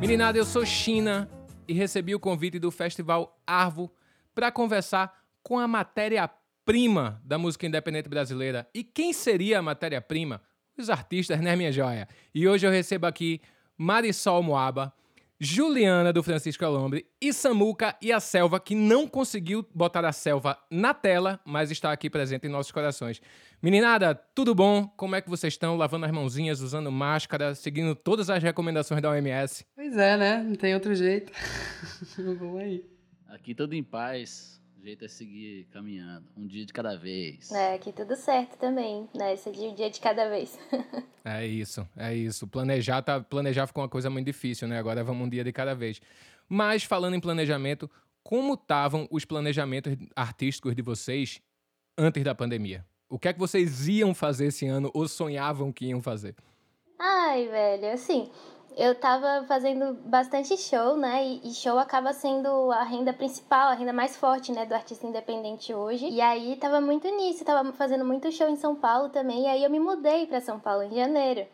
Meninada, eu sou China e recebi o convite do Festival Arvo para conversar com a matéria-prima da música independente brasileira. E quem seria a matéria-prima? Os artistas, né, minha joia? E hoje eu recebo aqui Marisol Moaba, Juliana do Francisco Alombre e Samuca e a Selva, que não conseguiu botar a Selva na tela, mas está aqui presente em nossos corações. Meninada, tudo bom? Como é que vocês estão? Lavando as mãozinhas, usando máscara, seguindo todas as recomendações da OMS? Pois é, né? Não tem outro jeito. Vamos aí. Aqui tudo em paz. O jeito é seguir caminhando, um dia de cada vez. É, aqui tudo certo também, né? Esse dia, um dia de cada vez. é isso, é isso. Planejar, tá, planejar ficou uma coisa muito difícil, né? Agora vamos um dia de cada vez. Mas falando em planejamento, como estavam os planejamentos artísticos de vocês antes da pandemia? O que é que vocês iam fazer esse ano ou sonhavam que iam fazer? Ai, velho, assim, eu tava fazendo bastante show, né? E, show acaba sendo a renda principal, a renda mais forte, né, do artista independente hoje. E aí tava muito nisso, tava fazendo muito show em São Paulo também. E aí eu me mudei para São Paulo em janeiro.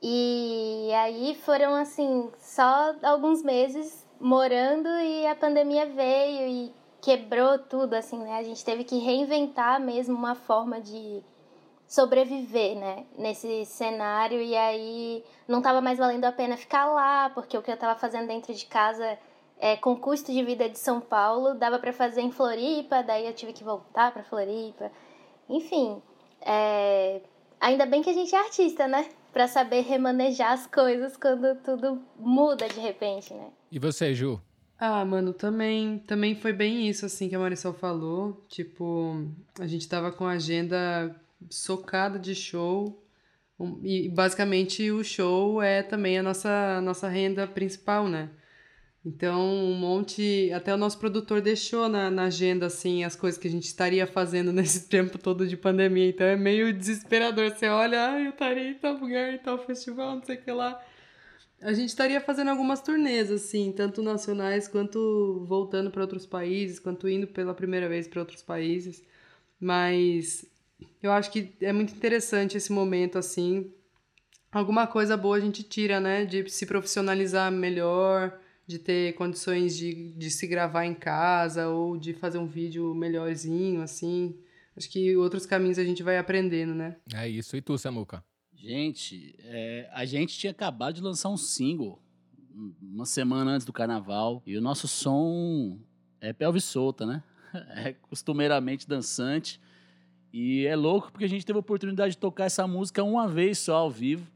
E aí foram assim, só alguns meses morando e a pandemia veio e quebrou tudo, assim, né? A gente teve que reinventar mesmo uma forma de sobreviver, né, nesse cenário e aí não estava mais valendo a pena ficar lá, porque o que eu estava fazendo dentro de casa é, com custo de vida de São Paulo, dava para fazer em Floripa, daí eu tive que voltar para Floripa. Enfim, é, ainda bem que a gente é artista, né? Para saber remanejar as coisas quando tudo muda de repente, né? E você, Ju? Ah, mano, também, também foi bem isso assim que a Marisol falou. Tipo, a gente tava com a agenda socada de show. E basicamente o show é também a nossa, nossa renda principal, né? Então, um monte. Até o nosso produtor deixou na, na agenda, assim, as coisas que a gente estaria fazendo nesse tempo todo de pandemia. Então é meio desesperador. Você olha, ah, eu estaria em tal lugar, em tal festival, não sei o que lá. A gente estaria fazendo algumas turnês, assim, tanto nacionais quanto voltando para outros países, quanto indo pela primeira vez para outros países. Mas eu acho que é muito interessante esse momento, assim. Alguma coisa boa a gente tira, né? De se profissionalizar melhor, de ter condições de, de se gravar em casa ou de fazer um vídeo melhorzinho, assim. Acho que outros caminhos a gente vai aprendendo, né? É isso. E tu, Samuca? Gente, é, a gente tinha acabado de lançar um single uma semana antes do carnaval e o nosso som é pelve solta, né? É costumeiramente dançante. E é louco porque a gente teve a oportunidade de tocar essa música uma vez só ao vivo.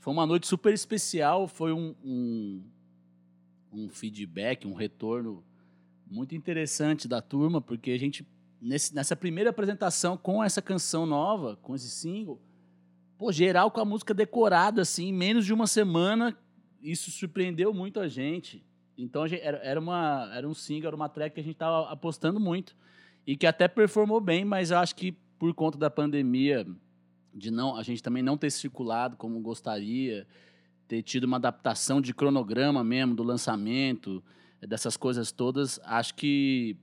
Foi uma noite super especial, foi um, um, um feedback, um retorno muito interessante da turma, porque a gente, nesse, nessa primeira apresentação com essa canção nova, com esse single, pô, geral com a música decorada, assim, em menos de uma semana, isso surpreendeu muito a gente. Então a gente, era, era, uma, era um single, era uma track que a gente estava apostando muito e que até performou bem, mas eu acho que por conta da pandemia, de não a gente também não ter circulado como gostaria, ter tido uma adaptação de cronograma mesmo do lançamento, dessas coisas todas, acho que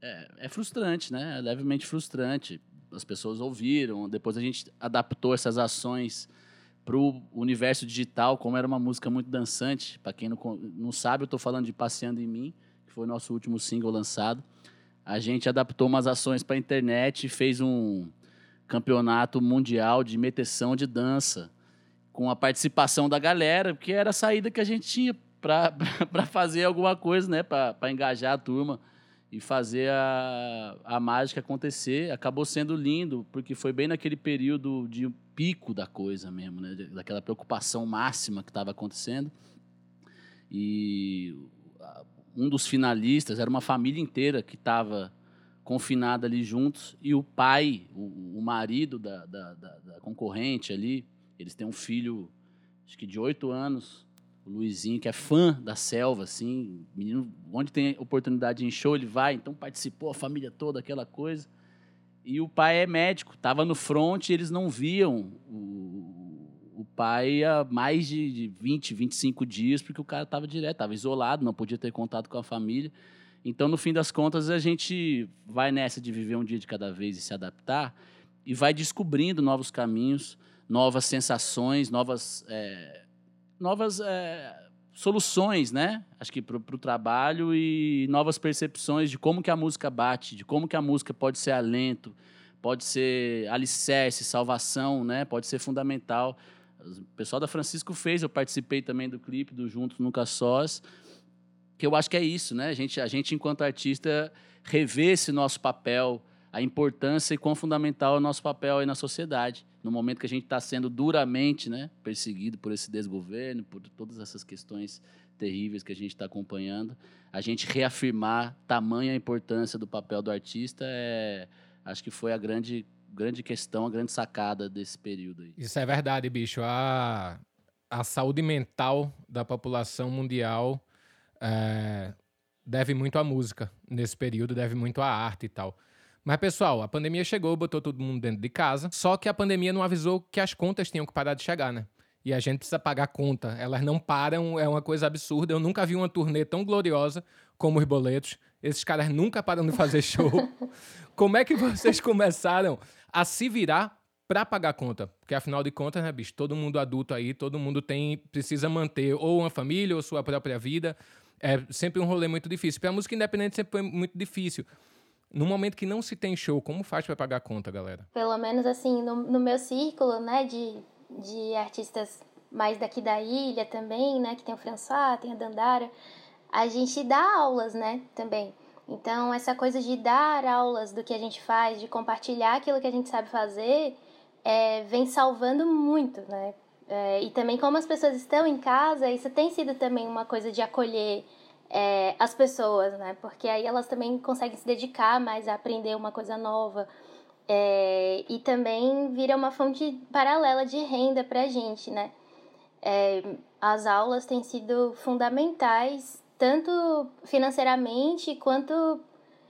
é, é frustrante, né? É levemente frustrante. As pessoas ouviram, depois a gente adaptou essas ações para o universo digital, como era uma música muito dançante. Para quem não, não sabe, eu estou falando de Passeando em Mim, que foi o nosso último single lançado a gente adaptou umas ações para a internet e fez um campeonato mundial de meteção de dança com a participação da galera, porque era a saída que a gente tinha para fazer alguma coisa, né, para engajar a turma e fazer a, a mágica acontecer. Acabou sendo lindo, porque foi bem naquele período de pico da coisa mesmo, né, daquela preocupação máxima que estava acontecendo. E um dos finalistas, era uma família inteira que estava confinada ali juntos, e o pai, o, o marido da, da, da, da, concorrente ali, eles têm um filho, acho que de oito anos, o Luizinho, que é fã da selva, assim, menino, onde tem oportunidade de show, ele vai, então participou a família toda, aquela coisa. E o pai é médico, estava no front, eles não viam o pai ia mais de, de 20, 25 dias, porque o cara estava direto, estava isolado, não podia ter contato com a família. Então, no fim das contas, a gente vai nessa de viver um dia de cada vez e se adaptar e vai descobrindo novos caminhos, novas sensações, novas, é, novas é, soluções, né? Acho que para o trabalho e novas percepções de como que a música bate, de como que a música pode ser alento, pode ser alicerce, salvação, né? Pode ser fundamental. O pessoal da Francisco fez, eu participei também do clipe do Juntos Nunca Sós, que eu acho que é isso, né? A gente, a gente enquanto artista, rever esse nosso papel, a importância e quão fundamental é o nosso papel aí na sociedade, no momento que a gente está sendo duramente né, perseguido por esse desgoverno, por todas essas questões terríveis que a gente está acompanhando, a gente reafirmar tamanha importância do papel do artista é, acho que foi a grande, grande questão, a grande sacada desse período aí. Isso é verdade, bicho. A, a saúde mental da população mundial é, deve muito à música nesse período, deve muito à arte e tal. Mas, pessoal, a pandemia chegou, botou todo mundo dentro de casa. Só que a pandemia não avisou que as contas tinham que parar de chegar, né? E a gente precisa pagar conta. Elas não param, é uma coisa absurda. Eu nunca vi uma turnê tão gloriosa como os boletos. Esses caras nunca param de fazer show. como é que vocês começaram a se virar para pagar conta? Porque afinal de contas, né, bicho, todo mundo adulto aí, todo mundo tem precisa manter ou uma família ou sua própria vida. É sempre um rolê muito difícil. Para a música independente sempre foi muito difícil. No momento que não se tem show, como faz para pagar a conta, galera? Pelo menos assim, no, no meu círculo, né, de, de artistas mais daqui da ilha também, né, que tem o François, tem a Dandara, a gente dá aulas, né, também. Então, essa coisa de dar aulas do que a gente faz, de compartilhar aquilo que a gente sabe fazer, é, vem salvando muito, né? É, e também como as pessoas estão em casa, isso tem sido também uma coisa de acolher é, as pessoas, né? Porque aí elas também conseguem se dedicar mais a aprender uma coisa nova. É, e também vira uma fonte paralela de renda para a gente, né? É, as aulas têm sido fundamentais, tanto financeiramente quanto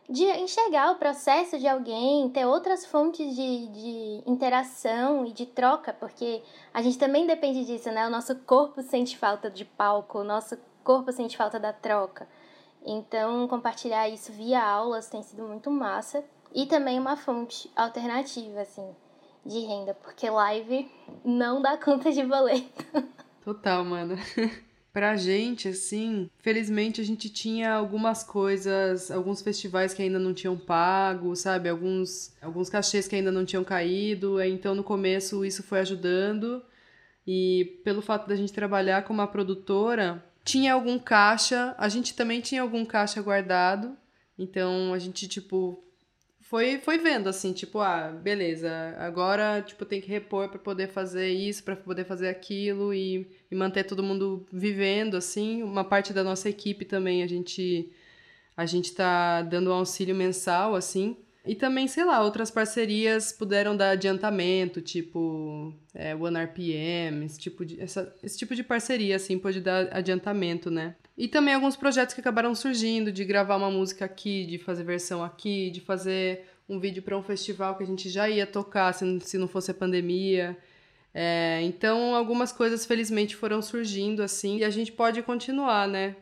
de enxergar o processo de alguém, ter outras fontes de, de interação e de troca, porque a gente também depende disso, né? O nosso corpo sente falta de palco, o nosso corpo sente falta da troca. Então, compartilhar isso via aulas tem sido muito massa. E também uma fonte alternativa, assim, de renda, porque live não dá conta de boleto. Total, mano. pra gente, assim, felizmente a gente tinha algumas coisas, alguns festivais que ainda não tinham pago, sabe? Alguns, alguns cachês que ainda não tinham caído. Então, no começo, isso foi ajudando. E pelo fato da gente trabalhar com uma produtora, tinha algum caixa, a gente também tinha algum caixa guardado. Então a gente, tipo, foi, foi vendo assim, tipo, ah, beleza, agora, tipo, tem que repor para poder fazer isso, para poder fazer aquilo e, e manter todo mundo vivendo, assim. Uma parte da nossa equipe também, a gente a gente tá dando um auxílio mensal, assim. E também, sei lá, outras parcerias puderam dar adiantamento, tipo é, One RPM, esse tipo, de, essa, esse tipo de parceria, assim, pode dar adiantamento, né? E também alguns projetos que acabaram surgindo, de gravar uma música aqui, de fazer versão aqui, de fazer um vídeo para um festival que a gente já ia tocar se, se não fosse a pandemia. É, então, algumas coisas, felizmente, foram surgindo, assim, e a gente pode continuar, né?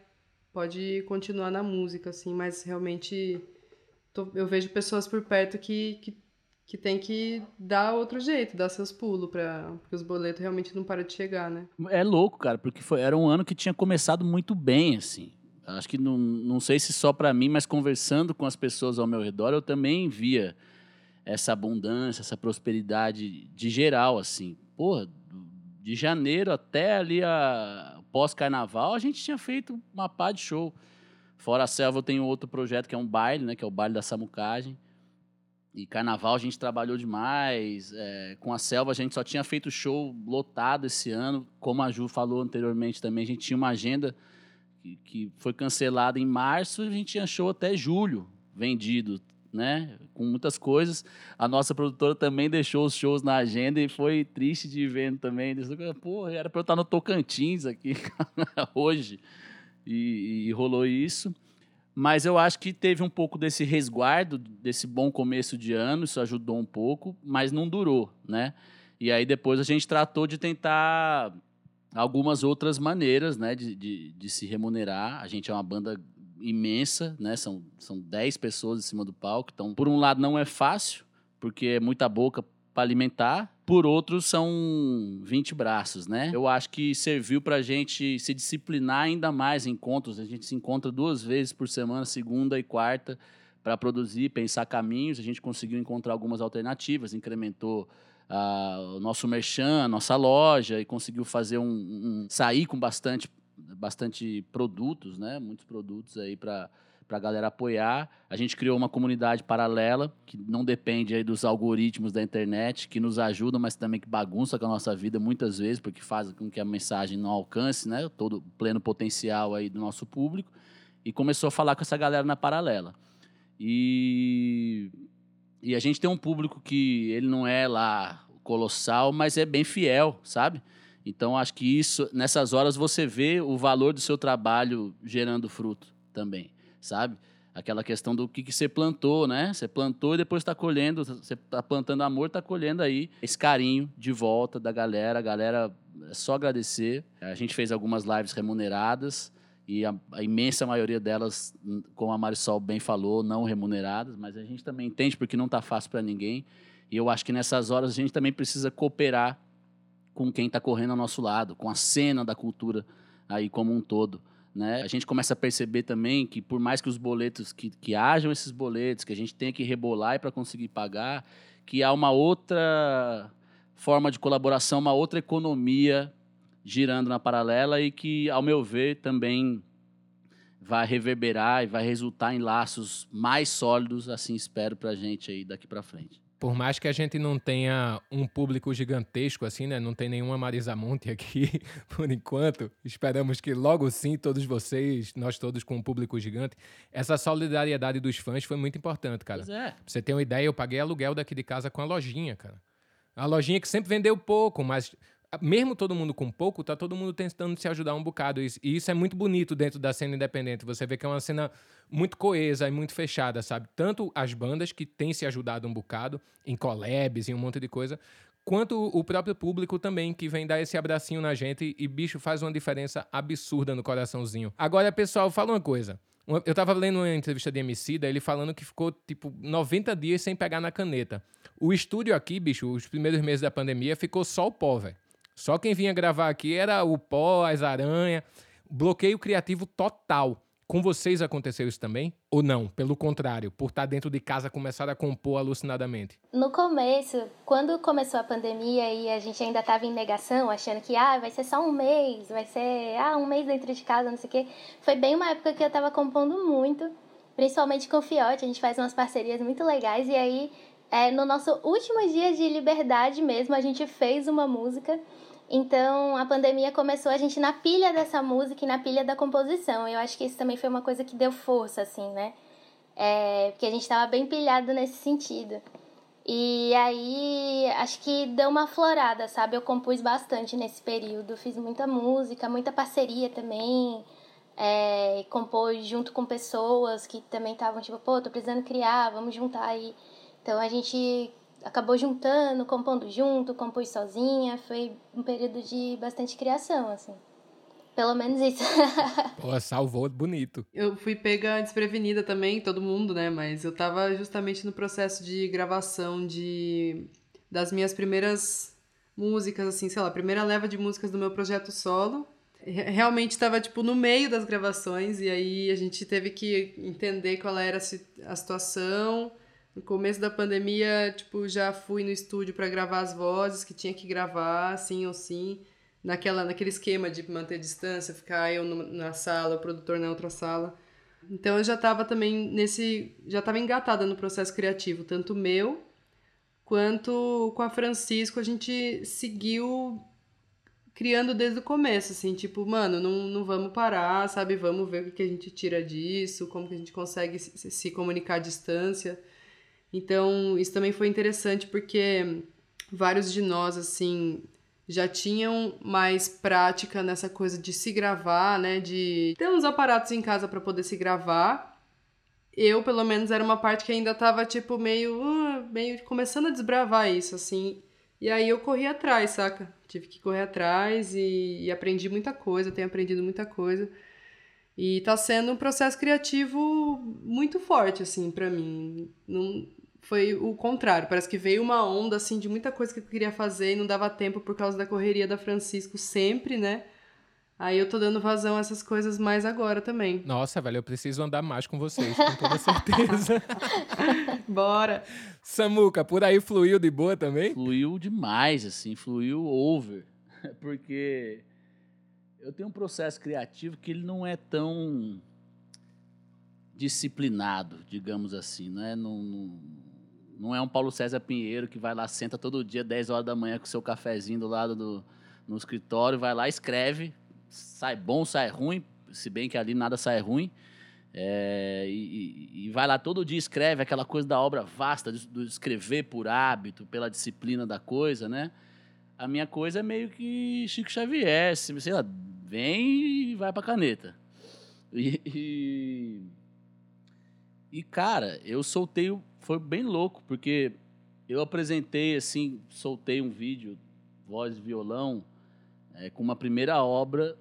Pode continuar na música, assim, mas realmente tô, eu vejo pessoas por perto que, que, que tem que dar outro jeito, dar seus pulos, pra, porque os boletos realmente não param de chegar, né? É louco, cara, porque foi, era um ano que tinha começado muito bem, assim. Acho que não, não sei se só para mim, mas conversando com as pessoas ao meu redor, eu também via essa abundância, essa prosperidade de geral, assim. Porra, de janeiro até ali a pós-carnaval, a gente tinha feito uma pá de show. Fora a selva, eu tenho outro projeto que é um baile, né? Que é o baile da Samucagem. E carnaval a gente trabalhou demais. É, com a selva a gente só tinha feito show lotado esse ano. Como a Ju falou anteriormente também, a gente tinha uma agenda que, que foi cancelada em março. A gente tinha show até julho vendido, né? Com muitas coisas. A nossa produtora também deixou os shows na agenda e foi triste de ver também. Pô, era para eu estar no Tocantins aqui hoje e, e rolou isso. Mas eu acho que teve um pouco desse resguardo, desse bom começo de ano, isso ajudou um pouco, mas não durou, né? E aí depois a gente tratou de tentar algumas outras maneiras, né, de, de, de se remunerar. A gente é uma banda imensa, né? São, são 10 pessoas em cima do palco. Então, por um lado, não é fácil, porque é muita boca para alimentar. Por outro, são 20 braços, né? Eu acho que serviu para a gente se disciplinar ainda mais em encontros. A gente se encontra duas vezes por semana, segunda e quarta, para produzir, pensar caminhos. A gente conseguiu encontrar algumas alternativas, incrementou uh, o nosso merchan, a nossa loja, e conseguiu fazer um, um sair com bastante bastante produtos, né? Muitos produtos aí para para a galera apoiar. A gente criou uma comunidade paralela que não depende aí dos algoritmos da internet, que nos ajudam, mas também que bagunça com a nossa vida muitas vezes, porque faz com que a mensagem não alcance, né, todo o pleno potencial aí do nosso público. E começou a falar com essa galera na paralela. E e a gente tem um público que ele não é lá colossal, mas é bem fiel, sabe? Então, acho que isso, nessas horas, você vê o valor do seu trabalho gerando fruto também, sabe? Aquela questão do que, que você plantou, né? Você plantou e depois está colhendo, você está plantando amor, está colhendo aí esse carinho de volta da galera. A galera, é só agradecer. A gente fez algumas lives remuneradas e a, a imensa maioria delas, como a Marisol bem falou, não remuneradas, mas a gente também entende porque não está fácil para ninguém. E eu acho que nessas horas a gente também precisa cooperar com quem está correndo ao nosso lado, com a cena da cultura aí como um todo. Né? A gente começa a perceber também que por mais que os boletos, que, que hajam esses boletos, que a gente tenha que rebolar para conseguir pagar, que há uma outra forma de colaboração, uma outra economia girando na paralela e que, ao meu ver, também vai reverberar e vai resultar em laços mais sólidos, assim espero para a gente aí daqui para frente por mais que a gente não tenha um público gigantesco assim, né? Não tem nenhuma Marisa Monte aqui por enquanto. Esperamos que logo sim todos vocês, nós todos com um público gigante, essa solidariedade dos fãs foi muito importante, cara. Pois é. Pra você ter uma ideia, eu paguei aluguel daqui de casa com a lojinha, cara. A lojinha que sempre vendeu pouco, mas mesmo todo mundo com pouco, tá todo mundo tentando se ajudar um bocado. E isso é muito bonito dentro da cena independente. Você vê que é uma cena muito coesa e muito fechada, sabe? Tanto as bandas que têm se ajudado um bocado em collabs e um monte de coisa, quanto o próprio público também, que vem dar esse abracinho na gente e, bicho, faz uma diferença absurda no coraçãozinho. Agora, pessoal, fala uma coisa. Eu tava lendo uma entrevista de MC, daí ele falando que ficou, tipo, 90 dias sem pegar na caneta. O estúdio aqui, bicho, os primeiros meses da pandemia, ficou só o pó, velho. Só quem vinha gravar aqui era o pó, as aranhas. Bloqueio criativo total. Com vocês aconteceu isso também? Ou não? Pelo contrário, por estar dentro de casa começaram a compor alucinadamente? No começo, quando começou a pandemia e a gente ainda estava em negação, achando que ah, vai ser só um mês, vai ser ah, um mês dentro de casa, não sei o quê. Foi bem uma época que eu estava compondo muito, principalmente com o Fiote, a gente faz umas parcerias muito legais e aí é, no nosso último dia de liberdade mesmo, a gente fez uma música então, a pandemia começou a gente na pilha dessa música e na pilha da composição. Eu acho que isso também foi uma coisa que deu força, assim, né? É, porque a gente estava bem pilhado nesse sentido. E aí, acho que deu uma florada, sabe? Eu compus bastante nesse período. Fiz muita música, muita parceria também. É, compôs junto com pessoas que também estavam tipo, pô, tô precisando criar, vamos juntar aí. Então a gente acabou juntando, compondo junto, compôs sozinha. Foi um período de bastante criação, assim. Pelo menos isso. Pô, salvou bonito. Eu fui pega desprevenida também, todo mundo, né? Mas eu tava justamente no processo de gravação de das minhas primeiras músicas, assim, sei lá, a primeira leva de músicas do meu projeto solo. Realmente estava tipo no meio das gravações e aí a gente teve que entender qual era a situação no começo da pandemia, tipo, já fui no estúdio para gravar as vozes que tinha que gravar, sim ou sim, naquela, naquele esquema de manter distância, ficar eu na sala, o produtor na outra sala. Então eu já estava também nesse, já estava engatada no processo criativo, tanto meu quanto com a Francisco, a gente seguiu criando desde o começo, assim, tipo, mano, não, não vamos parar, sabe? Vamos ver o que a gente tira disso, como que a gente consegue se, se comunicar à distância. Então, isso também foi interessante porque vários de nós, assim, já tinham mais prática nessa coisa de se gravar, né? De ter uns aparatos em casa para poder se gravar. Eu, pelo menos, era uma parte que ainda tava, tipo, meio, uh, meio começando a desbravar isso, assim. E aí eu corri atrás, saca? Tive que correr atrás e, e aprendi muita coisa, tenho aprendido muita coisa. E tá sendo um processo criativo muito forte, assim, para mim. Não, foi o contrário. Parece que veio uma onda, assim, de muita coisa que eu queria fazer e não dava tempo por causa da correria da Francisco sempre, né? Aí eu tô dando vazão a essas coisas mais agora também. Nossa, velho, eu preciso andar mais com vocês, com toda certeza. Bora! Samuca, por aí fluiu de boa também? Fluiu demais, assim, fluiu over. Porque eu tenho um processo criativo que ele não é tão disciplinado, digamos assim, né? Não, não, não é um Paulo César Pinheiro que vai lá, senta todo dia, 10 horas da manhã, com o seu cafezinho do lado do no escritório, vai lá, escreve, sai bom, sai ruim, se bem que ali nada sai ruim. É, e, e, vai lá todo dia escreve aquela coisa da obra vasta, de, escrever por hábito, pela disciplina da coisa, né? A minha coisa é meio que Chico Xavier, sei lá, vem e vai pra caneta. E, e, e cara, eu soltei, foi bem louco, porque eu apresentei assim, soltei um vídeo, voz e violão, é, com uma primeira obra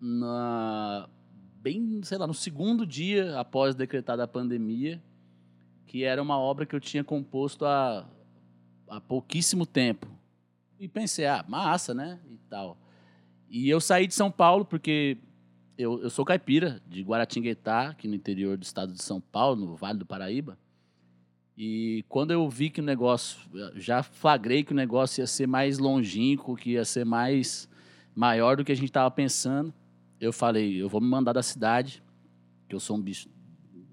na bem, sei lá, no segundo dia após decretada a pandemia, que era uma obra que eu tinha composto há, há pouquíssimo tempo. E pensei, ah, massa, né? E tal. E eu saí de São Paulo porque eu, eu sou caipira, de Guaratinguetá, aqui no interior do estado de São Paulo, no Vale do Paraíba. E quando eu vi que o negócio, já flagrei que o negócio ia ser mais longínquo, que ia ser mais maior do que a gente estava pensando, eu falei, eu vou me mandar da cidade, que eu sou um bicho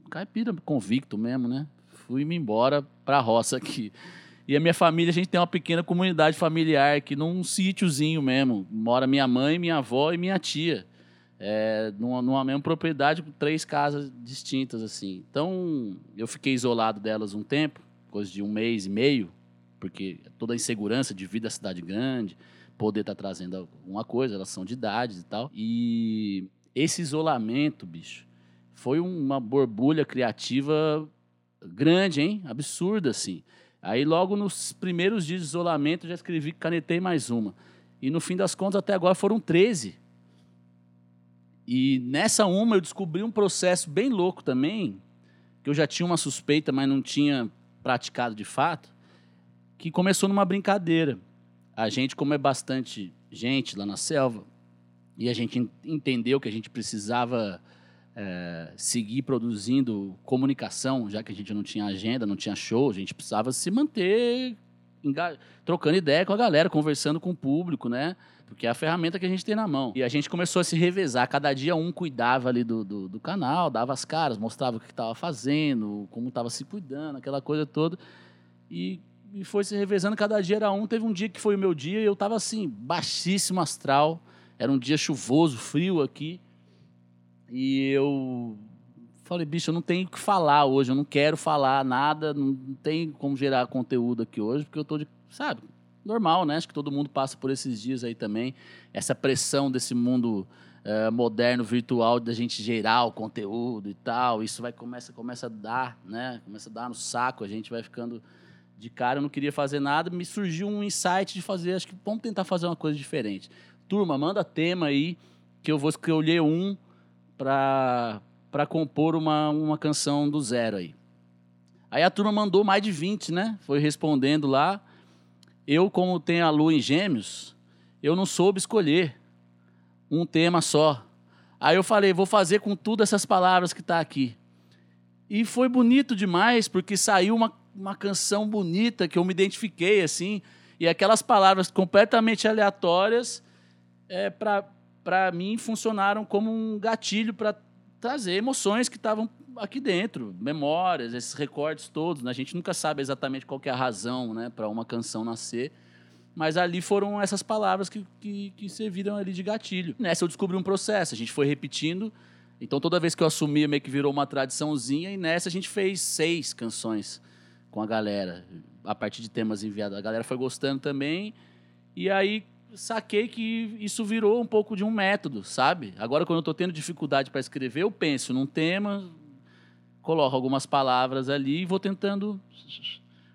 caipira convicto mesmo, né? Fui-me embora para a roça aqui. E a minha família, a gente tem uma pequena comunidade familiar aqui num sítiozinho mesmo. Mora minha mãe, minha avó e minha tia. É, numa, numa mesma propriedade com três casas distintas, assim. Então, eu fiquei isolado delas um tempo, coisa de um mês e meio, porque toda a insegurança de vida da cidade grande, poder estar tá trazendo alguma coisa, elas são de idades e tal. E esse isolamento, bicho, foi uma borbulha criativa grande, hein? Absurda, assim. Aí, logo nos primeiros dias de isolamento, já escrevi, canetei mais uma. E no fim das contas, até agora foram 13. E nessa uma eu descobri um processo bem louco também, que eu já tinha uma suspeita, mas não tinha praticado de fato, que começou numa brincadeira a gente, como é bastante gente lá na selva, e a gente entendeu que a gente precisava é, seguir produzindo comunicação, já que a gente não tinha agenda, não tinha show, a gente precisava se manter trocando ideia com a galera, conversando com o público, né? Porque é a ferramenta que a gente tem na mão. E a gente começou a se revezar. Cada dia um cuidava ali do, do, do canal, dava as caras, mostrava o que estava fazendo, como estava se cuidando, aquela coisa toda. E e foi se revezando, cada dia era um. Teve um dia que foi o meu dia e eu tava assim, baixíssimo astral. Era um dia chuvoso, frio aqui. E eu falei, bicho, eu não tenho o que falar hoje, eu não quero falar nada, não tem como gerar conteúdo aqui hoje, porque eu tô de, sabe, normal, né? Acho que todo mundo passa por esses dias aí também. Essa pressão desse mundo uh, moderno, virtual, da gente gerar o conteúdo e tal. Isso vai começa, começa a dar, né? Começa a dar no saco, a gente vai ficando de cara, eu não queria fazer nada, me surgiu um insight de fazer, acho que vamos tentar fazer uma coisa diferente. Turma, manda tema aí, que eu vou escolher um para compor uma, uma canção do zero aí. Aí a turma mandou mais de 20, né? Foi respondendo lá. Eu, como tenho a lua em gêmeos, eu não soube escolher um tema só. Aí eu falei, vou fazer com tudo essas palavras que está aqui. E foi bonito demais, porque saiu uma uma canção bonita que eu me identifiquei assim, e aquelas palavras completamente aleatórias é, para mim funcionaram como um gatilho para trazer emoções que estavam aqui dentro, memórias, esses recortes todos. Né? A gente nunca sabe exatamente qual é a razão né, para uma canção nascer, mas ali foram essas palavras que, que, que serviram ali de gatilho. Nessa eu descobri um processo, a gente foi repetindo, então toda vez que eu assumia meio que virou uma tradiçãozinha, e nessa a gente fez seis canções com a galera, a partir de temas enviados. A galera foi gostando também, e aí saquei que isso virou um pouco de um método, sabe? Agora, quando eu estou tendo dificuldade para escrever, eu penso num tema, coloco algumas palavras ali e vou tentando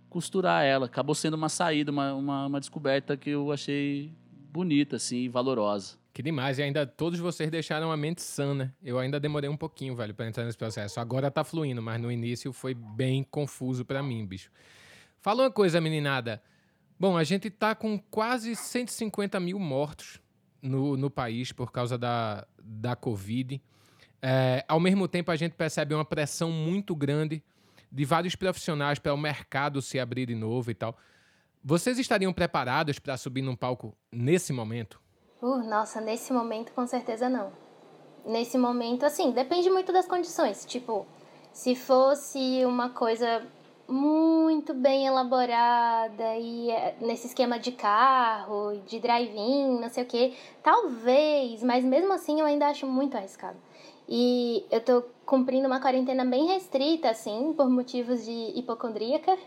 costurar ela. Acabou sendo uma saída, uma, uma, uma descoberta que eu achei bonita, assim, valorosa. Que demais. E ainda todos vocês deixaram a mente sã, né? Eu ainda demorei um pouquinho, velho, pra entrar nesse processo. Agora tá fluindo, mas no início foi bem confuso para mim, bicho. Fala uma coisa, meninada. Bom, a gente tá com quase 150 mil mortos no, no país por causa da, da Covid. É, ao mesmo tempo, a gente percebe uma pressão muito grande de vários profissionais para o mercado se abrir de novo e tal. Vocês estariam preparados para subir num palco nesse momento? Uh, nossa, nesse momento com certeza não. Nesse momento, assim, depende muito das condições. Tipo, se fosse uma coisa muito bem elaborada e é, nesse esquema de carro, de drive-in, não sei o que, talvez, mas mesmo assim eu ainda acho muito arriscado. E eu tô cumprindo uma quarentena bem restrita, assim, por motivos de hipocondríaca.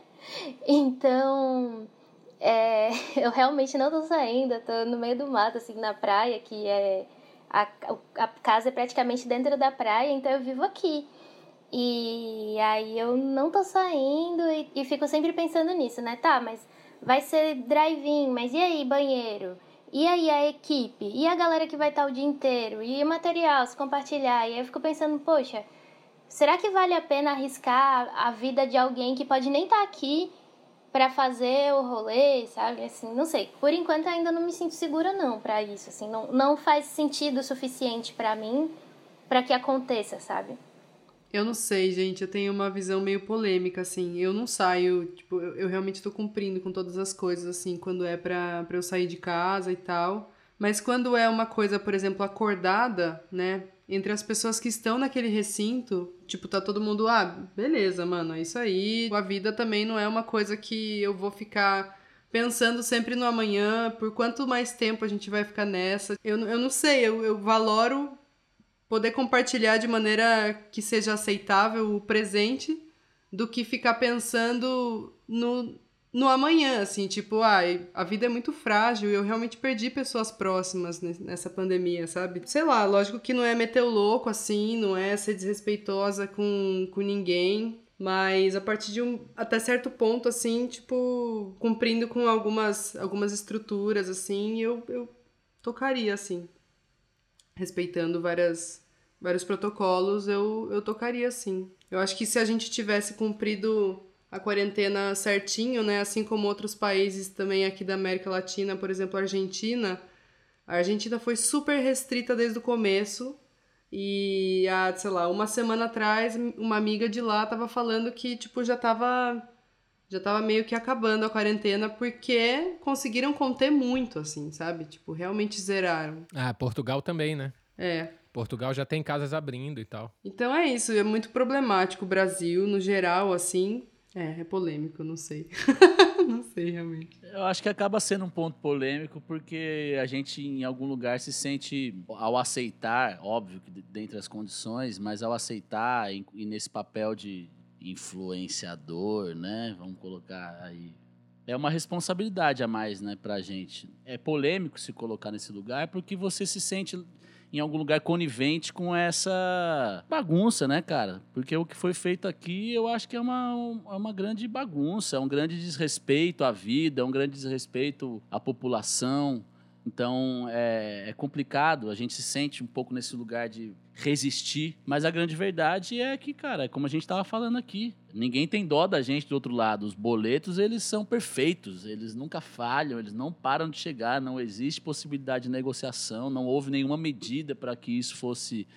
Então, é, eu realmente não tô saindo, tô no meio do mato, assim, na praia, que é. A, a casa é praticamente dentro da praia, então eu vivo aqui. E aí eu não tô saindo e, e fico sempre pensando nisso, né? Tá, mas vai ser drive-in, mas e aí, banheiro? E aí a equipe? E a galera que vai estar o dia inteiro? E o material, se compartilhar? E aí eu fico pensando, poxa, será que vale a pena arriscar a vida de alguém que pode nem estar aqui para fazer o rolê, sabe? Assim, não sei. Por enquanto ainda não me sinto segura não para isso, assim, não, não faz sentido o suficiente para mim para que aconteça, sabe? Eu não sei, gente. Eu tenho uma visão meio polêmica, assim. Eu não saio, tipo, eu, eu realmente tô cumprindo com todas as coisas, assim, quando é pra, pra eu sair de casa e tal. Mas quando é uma coisa, por exemplo, acordada, né? Entre as pessoas que estão naquele recinto, tipo, tá todo mundo, ah, beleza, mano, é isso aí. A vida também não é uma coisa que eu vou ficar pensando sempre no amanhã, por quanto mais tempo a gente vai ficar nessa. Eu, eu não sei, eu, eu valoro poder compartilhar de maneira que seja aceitável o presente do que ficar pensando no, no amanhã, assim, tipo, ai, a vida é muito frágil e eu realmente perdi pessoas próximas nessa pandemia, sabe? Sei lá, lógico que não é meter o louco, assim, não é ser desrespeitosa com, com ninguém, mas a partir de um até certo ponto, assim, tipo, cumprindo com algumas, algumas estruturas, assim, eu, eu tocaria, assim respeitando várias, vários protocolos, eu, eu tocaria sim. Eu acho que se a gente tivesse cumprido a quarentena certinho, né, assim como outros países também aqui da América Latina, por exemplo, a Argentina, a Argentina foi super restrita desde o começo. E há, sei lá, uma semana atrás, uma amiga de lá tava falando que, tipo, já tava já tava meio que acabando a quarentena porque conseguiram conter muito, assim, sabe? Tipo, realmente zeraram. Ah, Portugal também, né? É. Portugal já tem casas abrindo e tal. Então é isso, é muito problemático o Brasil, no geral, assim. É, é polêmico, não sei. não sei, realmente. Eu acho que acaba sendo um ponto polêmico porque a gente, em algum lugar, se sente, ao aceitar, óbvio que dentre as condições, mas ao aceitar e nesse papel de, influenciador, né? Vamos colocar aí. É uma responsabilidade a mais, né, pra gente. É polêmico se colocar nesse lugar porque você se sente em algum lugar conivente com essa bagunça, né, cara? Porque o que foi feito aqui, eu acho que é uma, é uma grande bagunça, é um grande desrespeito à vida, é um grande desrespeito à população. Então é, é, complicado, a gente se sente um pouco nesse lugar de resistir, mas a grande verdade é que, cara, como a gente estava falando aqui, ninguém tem dó da gente do outro lado. Os boletos, eles são perfeitos, eles nunca falham, eles não param de chegar, não existe possibilidade de negociação, não houve nenhuma medida para que isso fosse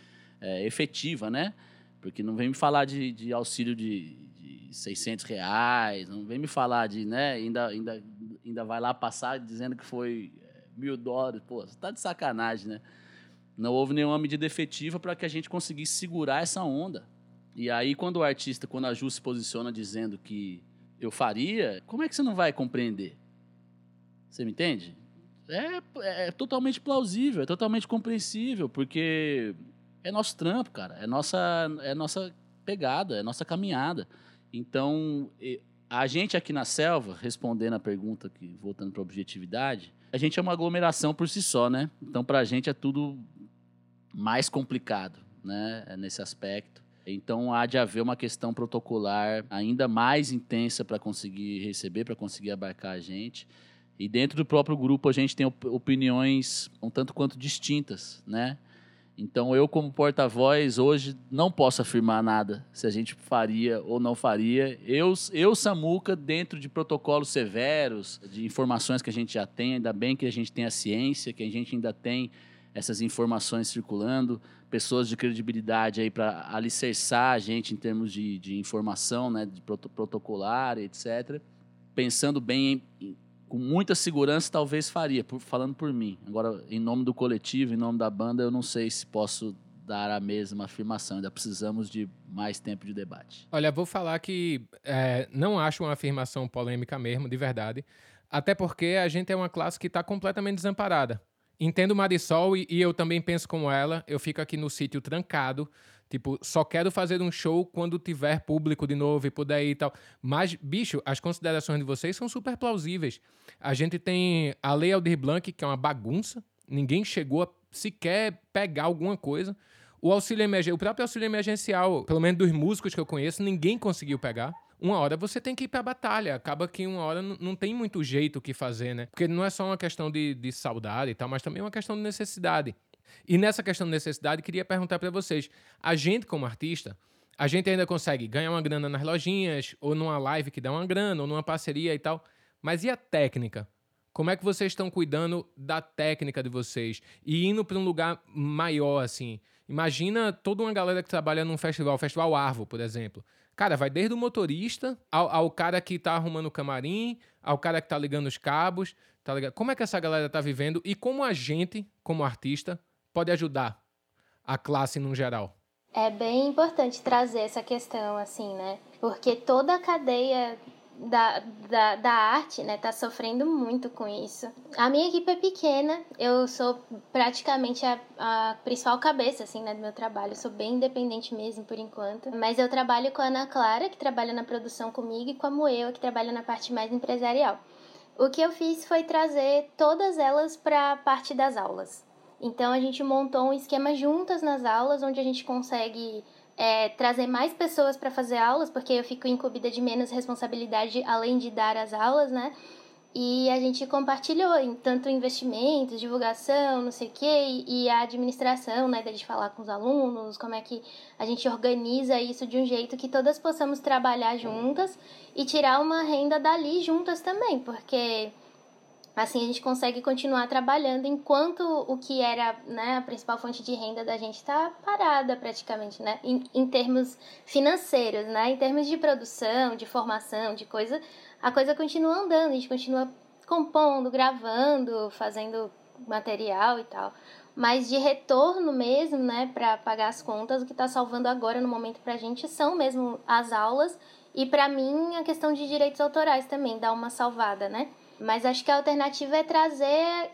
é, efetiva, né? Porque não vem me falar de, de auxílio de, de 600 reais, não vem me falar de, né, ainda, ainda, ainda vai lá passar dizendo que foi mil dólares. Pô, você tá de sacanagem, né? Não houve nenhuma medida efetiva para que a gente conseguisse segurar essa onda. E aí, quando o artista, quando a Ju se posiciona dizendo que eu faria, como é que você não vai compreender? Você me entende? É, é totalmente plausível, é totalmente compreensível, porque é nosso trampo, cara, é nossa, é nossa pegada, é nossa caminhada. Então, a gente aqui na selva, respondendo a pergunta, que voltando para a objetividade, a gente é uma aglomeração por si só, né? Então, para a gente é tudo mais complicado, né? É nesse aspecto. Então há de haver uma questão protocolar ainda mais intensa para conseguir receber, para conseguir abarcar a gente. E dentro do próprio grupo a gente tem opiniões um tanto quanto distintas, né? Então eu como porta-voz hoje não posso afirmar nada se a gente faria ou não faria. Eu, eu Samuca, dentro de protocolos severos, de informações que a gente já tem, ainda bem que a gente tem a ciência, que a gente ainda tem essas informações circulando, pessoas de credibilidade aí para alicerçar a gente em termos de, de informação, né, de protocolar, etc. Pensando bem em, com muita segurança, talvez faria, por, falando por mim. Agora, em nome do coletivo, em nome da banda, eu não sei se posso dar a mesma afirmação. Ainda precisamos de mais tempo de debate. Olha, vou falar que é, não acho uma afirmação polêmica mesmo, de verdade. Até porque a gente é uma classe que está completamente desamparada. Entendo Marisol e, e eu também penso como ela. Eu fico aqui no sítio trancado. Tipo, só quero fazer um show quando tiver público de novo e puder ir e tal. Mas, bicho, as considerações de vocês são super plausíveis. A gente tem a Lei Aldir Blanc, que é uma bagunça. Ninguém chegou a sequer pegar alguma coisa. O auxílio emergencial, o próprio auxílio emergencial, pelo menos dos músicos que eu conheço, ninguém conseguiu pegar uma hora você tem que ir pra batalha. Acaba que uma hora não tem muito jeito o que fazer, né? Porque não é só uma questão de, de saudade e tal, mas também é uma questão de necessidade. E nessa questão de necessidade, queria perguntar para vocês: a gente, como artista, a gente ainda consegue ganhar uma grana nas lojinhas, ou numa live que dá uma grana, ou numa parceria e tal. Mas e a técnica? Como é que vocês estão cuidando da técnica de vocês? E indo para um lugar maior, assim. Imagina toda uma galera que trabalha num festival, Festival Arvo, por exemplo. Cara, vai desde o motorista ao, ao cara que tá arrumando o camarim, ao cara que tá ligando os cabos, tá ligado? Como é que essa galera tá vivendo e como a gente, como artista, pode ajudar a classe no geral? É bem importante trazer essa questão, assim, né? Porque toda a cadeia da, da, da arte, né, tá sofrendo muito com isso. A minha equipe é pequena, eu sou praticamente a, a principal cabeça, assim, né, do meu trabalho. Eu sou bem independente mesmo, por enquanto. Mas eu trabalho com a Ana Clara, que trabalha na produção comigo, e com a Moeu, que trabalha na parte mais empresarial. O que eu fiz foi trazer todas elas para a parte das aulas. Então a gente montou um esquema juntas nas aulas, onde a gente consegue é, trazer mais pessoas para fazer aulas, porque eu fico incumbida de menos responsabilidade além de dar as aulas, né? E a gente compartilhou em tanto investimentos, divulgação, não sei o quê, e a administração, né, de falar com os alunos, como é que a gente organiza isso de um jeito que todas possamos trabalhar juntas e tirar uma renda dali juntas também, porque Assim a gente consegue continuar trabalhando enquanto o que era né, a principal fonte de renda da gente está parada praticamente, né? Em, em termos financeiros, né? Em termos de produção, de formação, de coisa, a coisa continua andando, a gente continua compondo, gravando, fazendo material e tal. Mas de retorno mesmo, né, para pagar as contas, o que está salvando agora no momento para a gente são mesmo as aulas e para mim a questão de direitos autorais também dá uma salvada, né? Mas acho que a alternativa é trazer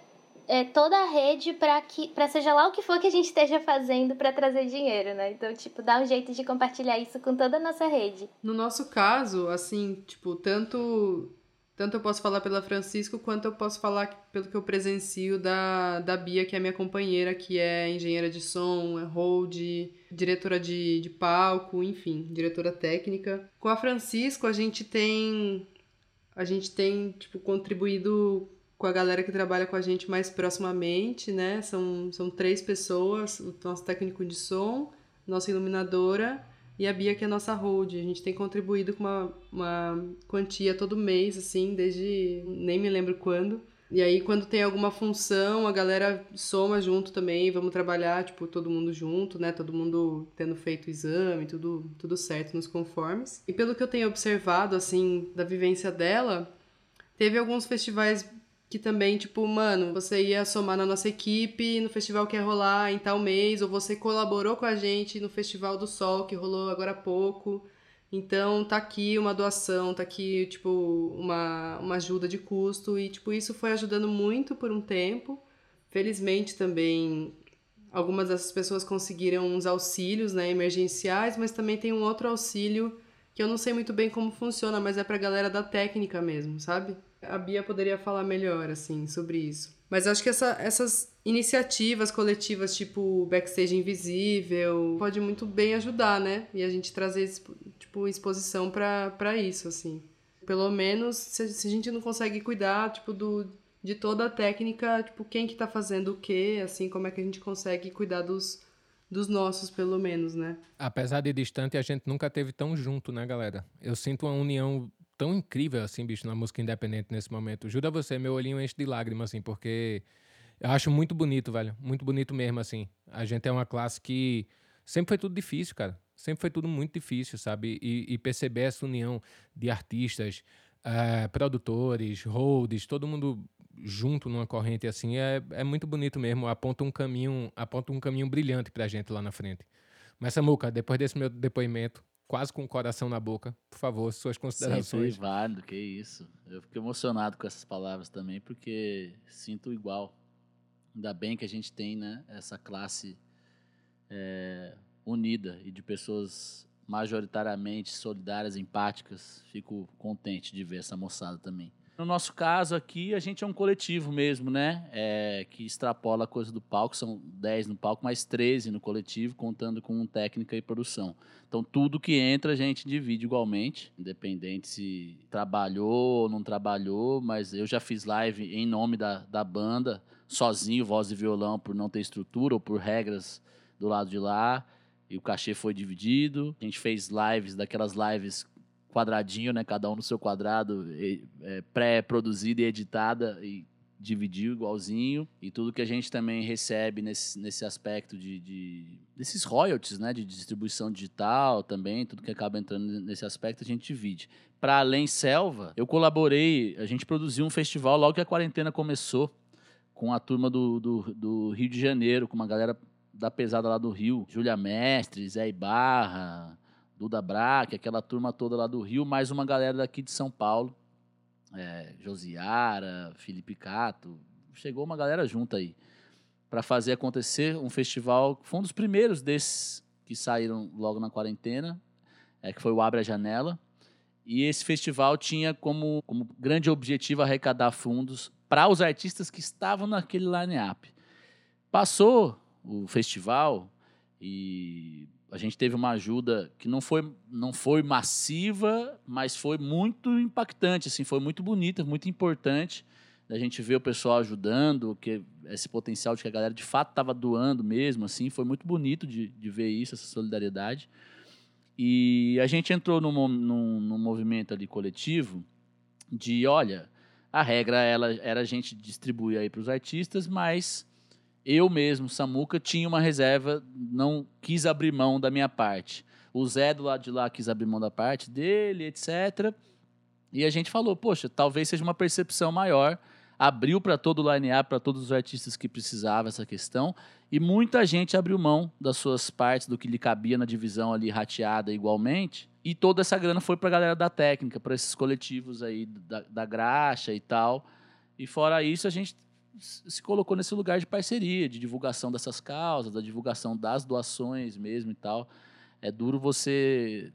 é, toda a rede para que para seja lá o que for que a gente esteja fazendo para trazer dinheiro, né? Então, tipo, dá um jeito de compartilhar isso com toda a nossa rede. No nosso caso, assim, tipo, tanto tanto eu posso falar pela Francisco, quanto eu posso falar pelo que eu presencio da, da Bia, que é minha companheira, que é engenheira de som, é hold, diretora de, de palco, enfim, diretora técnica. Com a Francisco, a gente tem a gente tem, tipo, contribuído com a galera que trabalha com a gente mais proximamente, né? São, são três pessoas, o nosso técnico de som, nossa iluminadora e a Bia, que é a nossa hold. A gente tem contribuído com uma, uma quantia todo mês, assim, desde nem me lembro quando. E aí, quando tem alguma função, a galera soma junto também, vamos trabalhar, tipo, todo mundo junto, né? Todo mundo tendo feito o exame, tudo, tudo certo nos conformes. E pelo que eu tenho observado, assim, da vivência dela, teve alguns festivais que também, tipo, mano, você ia somar na nossa equipe no festival que ia rolar em tal mês, ou você colaborou com a gente no Festival do Sol, que rolou agora há pouco. Então, tá aqui uma doação, tá aqui, tipo, uma, uma ajuda de custo. E, tipo, isso foi ajudando muito por um tempo. Felizmente também algumas dessas pessoas conseguiram uns auxílios, né, emergenciais, mas também tem um outro auxílio que eu não sei muito bem como funciona, mas é pra galera da técnica mesmo, sabe? A Bia poderia falar melhor, assim, sobre isso. Mas acho que essa, essas iniciativas coletivas, tipo Backstage Invisível, pode muito bem ajudar, né? E a gente trazer, tipo, exposição para isso, assim. Pelo menos, se, a gente não consegue cuidar, tipo, do, de toda a técnica, tipo, quem que tá fazendo o quê, assim, como é que a gente consegue cuidar dos, dos nossos, pelo menos, né? Apesar de distante, a gente nunca teve tão junto, né, galera? Eu sinto uma união tão incrível, assim, bicho, na música independente nesse momento. Juro a você, meu olhinho enche de lágrimas, assim, porque eu acho muito bonito, velho. Muito bonito mesmo, assim. A gente é uma classe que sempre foi tudo difícil, cara. Sempre foi tudo muito difícil, sabe? E, e perceber essa união de artistas, uh, produtores, holds, todo mundo junto numa corrente assim é, é muito bonito mesmo. Aponta um caminho, aponta um caminho brilhante pra gente lá na frente. Mas, Samuca, depois desse meu depoimento, quase com o coração na boca, por favor, suas considerações. Sempre válido, que isso. Eu fico emocionado com essas palavras também, porque sinto igual. Ainda bem que a gente tem né, essa classe é, unida e de pessoas majoritariamente solidárias, empáticas. Fico contente de ver essa moçada também. No nosso caso aqui, a gente é um coletivo mesmo, né? É, que extrapola a coisa do palco. São 10 no palco, mais 13 no coletivo, contando com técnica e produção. Então, tudo que entra a gente divide igualmente, independente se trabalhou ou não trabalhou. Mas eu já fiz live em nome da, da banda sozinho, voz e violão, por não ter estrutura ou por regras do lado de lá. E o cachê foi dividido. A gente fez lives, daquelas lives quadradinho, né? Cada um no seu quadrado, é, pré-produzida e editada e dividiu igualzinho. E tudo que a gente também recebe nesse, nesse aspecto de, de desses royalties, né? De distribuição digital também, tudo que acaba entrando nesse aspecto, a gente divide. Para Além Selva, eu colaborei, a gente produziu um festival logo que a quarentena começou com a turma do, do, do, Rio de Janeiro, com uma galera da pesada lá do Rio, Júlia Mestre, Zé Ibarra, Duda Braque, aquela turma toda lá do Rio, mais uma galera daqui de São Paulo, é, Josiara, Felipe Cato, chegou uma galera junto aí para fazer acontecer um festival, foi um dos primeiros desses que saíram logo na quarentena, é, que foi o Abre a Janela, e esse festival tinha como, como grande objetivo arrecadar fundos para os artistas que estavam naquele line-up. Passou o festival e a gente teve uma ajuda que não foi, não foi massiva, mas foi muito impactante, assim, foi muito bonita, muito importante a gente ver o pessoal ajudando, que esse potencial de que a galera de fato estava doando mesmo, assim, foi muito bonito de, de ver isso, essa solidariedade. E a gente entrou num, num, num movimento ali coletivo de, olha, a regra ela, era a gente distribuir aí para os artistas, mas eu mesmo, Samuca, tinha uma reserva, não quis abrir mão da minha parte. O Zé do lado de lá quis abrir mão da parte dele, etc. E a gente falou, poxa, talvez seja uma percepção maior. Abriu para todo o line-up, para todos os artistas que precisavam essa questão. E muita gente abriu mão das suas partes, do que lhe cabia na divisão ali rateada igualmente. E toda essa grana foi para a galera da técnica, para esses coletivos aí da, da graxa e tal. E fora isso, a gente se colocou nesse lugar de parceria, de divulgação dessas causas, da divulgação das doações mesmo e tal. É duro você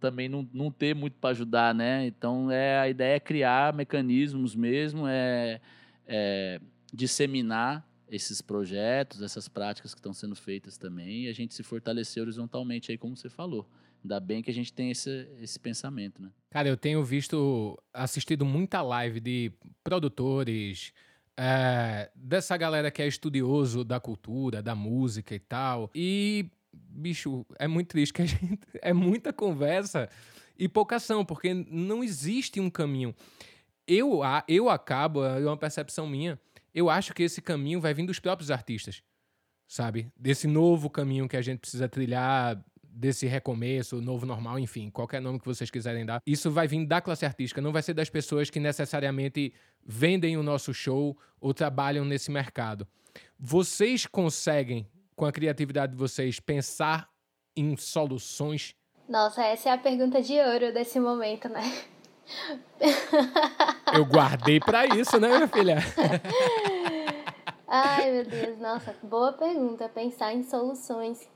também não, não ter muito para ajudar, né? Então, é, a ideia é criar mecanismos mesmo, é, é disseminar esses projetos, essas práticas que estão sendo feitas também, e a gente se fortalecer horizontalmente aí, como você falou. Ainda bem que a gente tem esse, esse pensamento, né? Cara, eu tenho visto, assistido muita live de produtores, é, dessa galera que é estudioso da cultura, da música e tal. E, bicho, é muito triste que a gente. É muita conversa e pouca ação, porque não existe um caminho. Eu, eu acabo, é uma percepção minha, eu acho que esse caminho vai vir dos próprios artistas, sabe? Desse novo caminho que a gente precisa trilhar, desse recomeço, novo normal, enfim, qualquer nome que vocês quiserem dar. Isso vai vir da classe artística, não vai ser das pessoas que necessariamente vendem o nosso show ou trabalham nesse mercado. Vocês conseguem, com a criatividade de vocês, pensar em soluções? Nossa, essa é a pergunta de ouro desse momento, né? Eu guardei para isso, né, minha filha? Ai, meu Deus, nossa, boa pergunta. Pensar em soluções.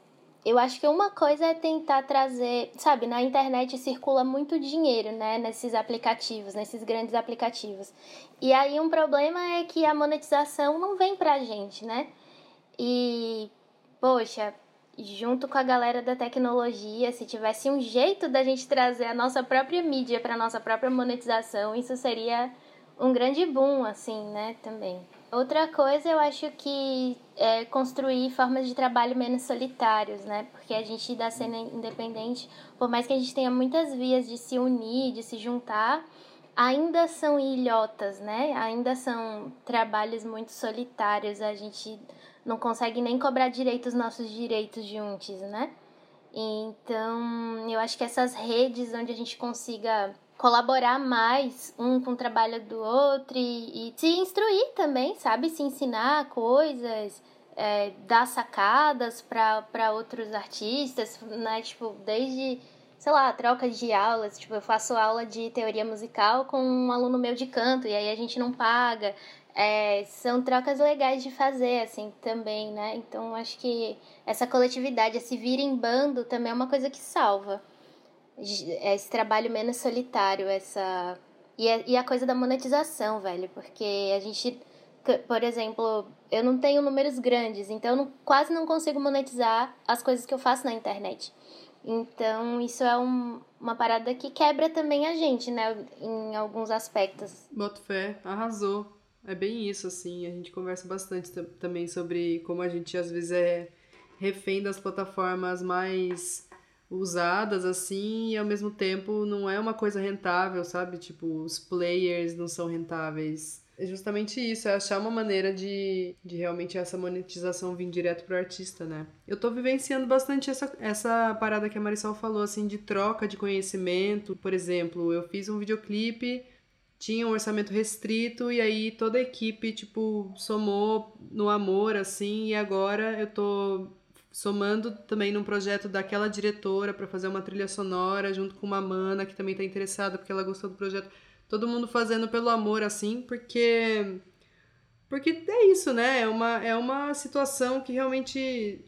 eu acho que uma coisa é tentar trazer, sabe, na internet circula muito dinheiro, né, nesses aplicativos, nesses grandes aplicativos. E aí um problema é que a monetização não vem pra gente, né? E poxa, junto com a galera da tecnologia, se tivesse um jeito da gente trazer a nossa própria mídia para nossa própria monetização, isso seria um grande boom, assim, né, também. Outra coisa, eu acho que é construir formas de trabalho menos solitários, né? Porque a gente da cena independente, por mais que a gente tenha muitas vias de se unir, de se juntar, ainda são ilhotas, né? Ainda são trabalhos muito solitários. A gente não consegue nem cobrar direito os nossos direitos juntos, né? Então, eu acho que essas redes onde a gente consiga colaborar mais um com o trabalho do outro e, e se instruir também, sabe? Se ensinar coisas, é, dar sacadas para outros artistas, né? Tipo, desde, sei lá, trocas de aulas. Tipo, eu faço aula de teoria musical com um aluno meu de canto e aí a gente não paga. É, são trocas legais de fazer, assim, também, né? Então, acho que essa coletividade, esse vir em bando também é uma coisa que salva. É esse trabalho menos solitário, essa. E a, e a coisa da monetização, velho, porque a gente. Por exemplo, eu não tenho números grandes, então eu não, quase não consigo monetizar as coisas que eu faço na internet. Então, isso é um, uma parada que quebra também a gente, né? Em alguns aspectos. Boto fé, arrasou. É bem isso, assim. A gente conversa bastante também sobre como a gente às vezes é refém das plataformas mais usadas assim e ao mesmo tempo não é uma coisa rentável, sabe? Tipo, os players não são rentáveis. É justamente isso, é achar uma maneira de, de realmente essa monetização vir direto pro artista, né? Eu tô vivenciando bastante essa, essa parada que a Marisol falou, assim, de troca de conhecimento. Por exemplo, eu fiz um videoclipe, tinha um orçamento restrito, e aí toda a equipe, tipo, somou no amor, assim, e agora eu tô somando também num projeto daquela diretora para fazer uma trilha sonora junto com uma mana que também está interessada porque ela gostou do projeto. Todo mundo fazendo pelo amor assim, porque porque é isso, né? É uma, é uma situação que realmente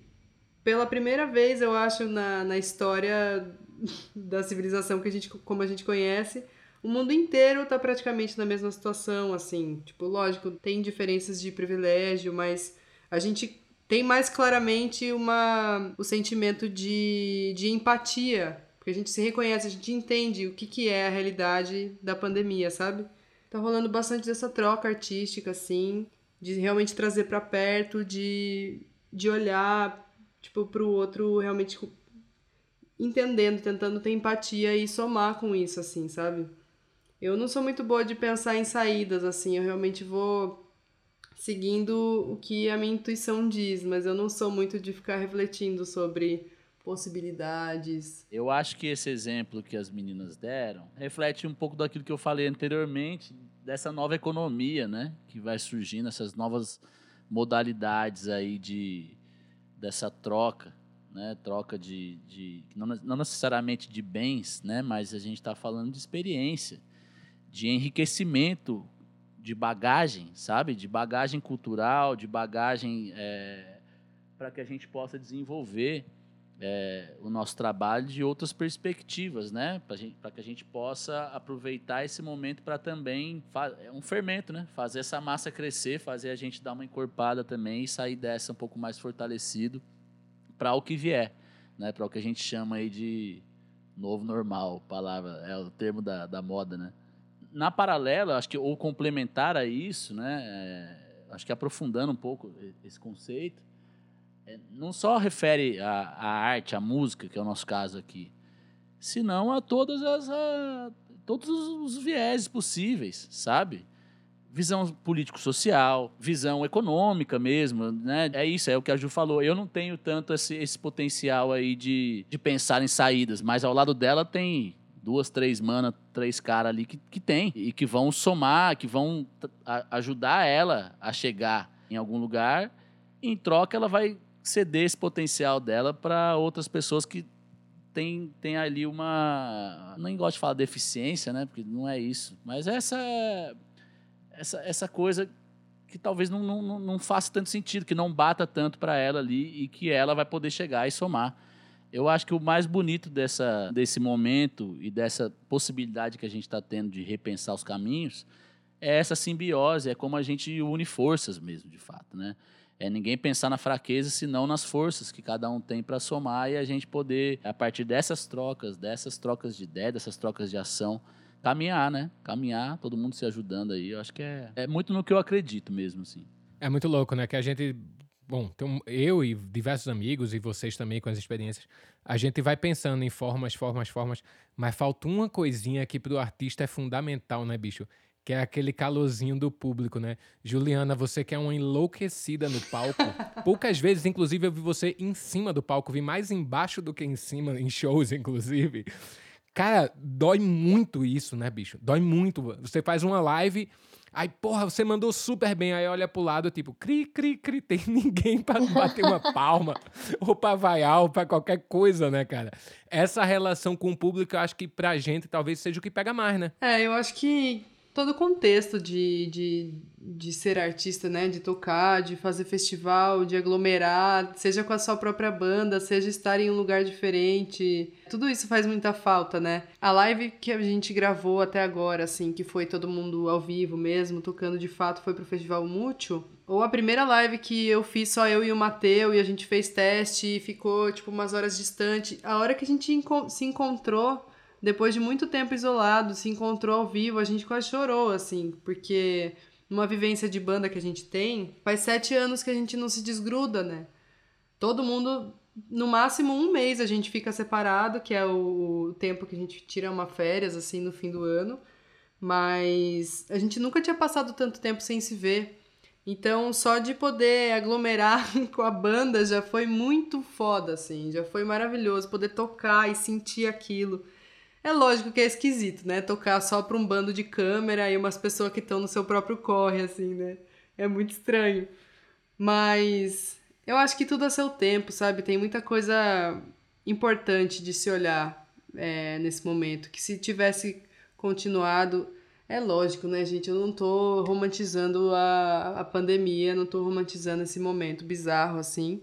pela primeira vez, eu acho, na, na história da civilização que a gente como a gente conhece, o mundo inteiro está praticamente na mesma situação, assim. Tipo, lógico, tem diferenças de privilégio, mas a gente tem mais claramente uma, o sentimento de, de empatia, porque a gente se reconhece, a gente entende o que, que é a realidade da pandemia, sabe? Tá rolando bastante dessa troca artística, assim, de realmente trazer para perto, de, de olhar, tipo, pro outro realmente entendendo, tentando ter empatia e somar com isso, assim, sabe? Eu não sou muito boa de pensar em saídas, assim, eu realmente vou seguindo o que a minha intuição diz, mas eu não sou muito de ficar refletindo sobre possibilidades. Eu acho que esse exemplo que as meninas deram reflete um pouco daquilo que eu falei anteriormente, dessa nova economia, né, que vai surgindo, essas novas modalidades aí de dessa troca, né, troca de, de não, não necessariamente de bens, né, mas a gente está falando de experiência, de enriquecimento de bagagem, sabe? De bagagem cultural, de bagagem é, para que a gente possa desenvolver é, o nosso trabalho de outras perspectivas, né? Para que a gente possa aproveitar esse momento para também é um fermento, né? Fazer essa massa crescer, fazer a gente dar uma encorpada também e sair dessa um pouco mais fortalecido para o que vier, né? Para o que a gente chama aí de novo normal, palavra é o termo da, da moda, né? Na paralela, acho que ou complementar a isso, né, é, acho que aprofundando um pouco esse conceito, é, não só refere à arte, à música, que é o nosso caso aqui, senão a todas as a, todos os vieses possíveis, sabe? Visão político-social, visão econômica mesmo, né? É isso, é o que a Ju falou. Eu não tenho tanto esse, esse potencial aí de, de pensar em saídas, mas ao lado dela tem duas, três mana, três caras ali que, que tem e que vão somar, que vão ajudar ela a chegar em algum lugar. Em troca, ela vai ceder esse potencial dela para outras pessoas que tem, tem ali uma. Não gosto de falar deficiência, né? Porque não é isso. Mas essa, essa, essa coisa que talvez não, não, não faça tanto sentido, que não bata tanto para ela ali e que ela vai poder chegar e somar. Eu acho que o mais bonito dessa, desse momento e dessa possibilidade que a gente está tendo de repensar os caminhos é essa simbiose, é como a gente une forças mesmo, de fato, né? É ninguém pensar na fraqueza, senão nas forças que cada um tem para somar e a gente poder, a partir dessas trocas, dessas trocas de ideia, dessas trocas de ação, caminhar, né? Caminhar, todo mundo se ajudando aí. Eu acho que é, é muito no que eu acredito mesmo, assim. É muito louco, né? Que a gente bom, então eu e diversos amigos e vocês também com as experiências, a gente vai pensando em formas, formas, formas, mas falta uma coisinha que pro artista é fundamental, né, bicho? Que é aquele calorzinho do público, né? Juliana, você que é uma enlouquecida no palco. Poucas vezes, inclusive, eu vi você em cima do palco, vi mais embaixo do que em cima, em shows, inclusive. Cara, dói muito isso, né, bicho? Dói muito. Você faz uma live, Aí, porra, você mandou super bem. Aí olha pro lado, tipo, cri, cri, cri. Tem ninguém pra bater uma palma, ou pra vaiar, ou pra qualquer coisa, né, cara? Essa relação com o público, eu acho que pra gente talvez seja o que pega mais, né? É, eu acho que todo o contexto de, de, de ser artista, né? De tocar, de fazer festival, de aglomerar, seja com a sua própria banda, seja estar em um lugar diferente. Tudo isso faz muita falta, né? A live que a gente gravou até agora, assim, que foi todo mundo ao vivo mesmo, tocando de fato, foi pro Festival Mútuo. Ou a primeira live que eu fiz só eu e o Mateu e a gente fez teste e ficou, tipo, umas horas distante. A hora que a gente se encontrou depois de muito tempo isolado, se encontrou ao vivo, a gente quase chorou, assim, porque numa vivência de banda que a gente tem, faz sete anos que a gente não se desgruda, né? Todo mundo, no máximo um mês a gente fica separado, que é o, tempo que a gente tira uma férias, assim, no fim do ano. Mas a gente nunca tinha passado tanto tempo sem se ver. Então, só de poder aglomerar com a banda já foi muito foda, assim. Já foi maravilhoso poder tocar e sentir aquilo. É lógico que é esquisito, né? Tocar só pra um bando de câmera e umas pessoas que estão no seu próprio corre, assim, né? É muito estranho. Mas eu acho que tudo a seu tempo, sabe? Tem muita coisa importante de se olhar é, nesse momento. Que se tivesse continuado. É lógico, né, gente? Eu não tô romantizando a, a pandemia, não tô romantizando esse momento bizarro, assim.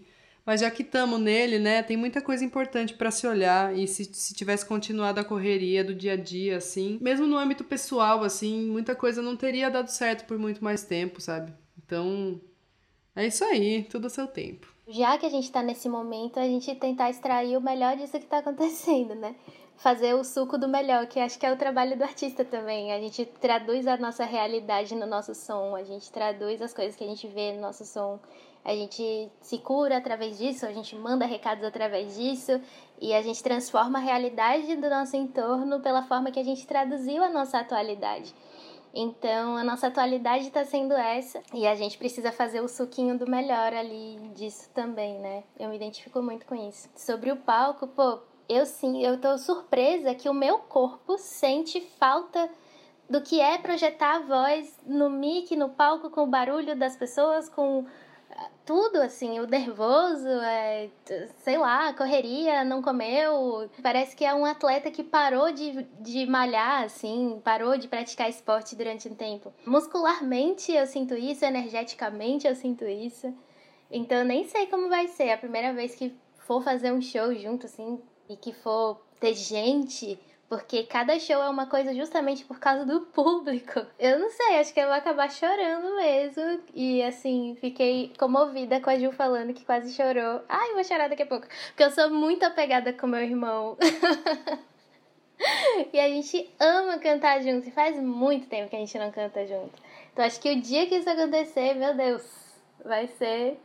Mas já que estamos nele, né, tem muita coisa importante para se olhar. E se, se tivesse continuado a correria do dia a dia, assim, mesmo no âmbito pessoal, assim, muita coisa não teria dado certo por muito mais tempo, sabe? Então, é isso aí, tudo a seu tempo. Já que a gente tá nesse momento, a gente tentar extrair o melhor disso que tá acontecendo, né? Fazer o suco do melhor, que acho que é o trabalho do artista também. A gente traduz a nossa realidade no nosso som, a gente traduz as coisas que a gente vê no nosso som a gente se cura através disso, a gente manda recados através disso e a gente transforma a realidade do nosso entorno pela forma que a gente traduziu a nossa atualidade. Então, a nossa atualidade está sendo essa e a gente precisa fazer o suquinho do melhor ali disso também, né? Eu me identifico muito com isso. Sobre o palco, pô, eu sim, eu tô surpresa que o meu corpo sente falta do que é projetar a voz no mic, no palco, com o barulho das pessoas, com tudo, assim, o nervoso, é, sei lá, correria, não comeu. Parece que é um atleta que parou de, de malhar, assim, parou de praticar esporte durante um tempo. Muscularmente eu sinto isso, energeticamente eu sinto isso. Então nem sei como vai ser a primeira vez que for fazer um show junto, assim, e que for ter gente porque cada show é uma coisa justamente por causa do público. Eu não sei, acho que eu vou acabar chorando mesmo. E assim, fiquei comovida com a Ju falando que quase chorou. Ai, vou chorar daqui a pouco. Porque eu sou muito apegada com meu irmão. e a gente ama cantar junto. E faz muito tempo que a gente não canta junto. Então acho que o dia que isso acontecer, meu Deus, vai ser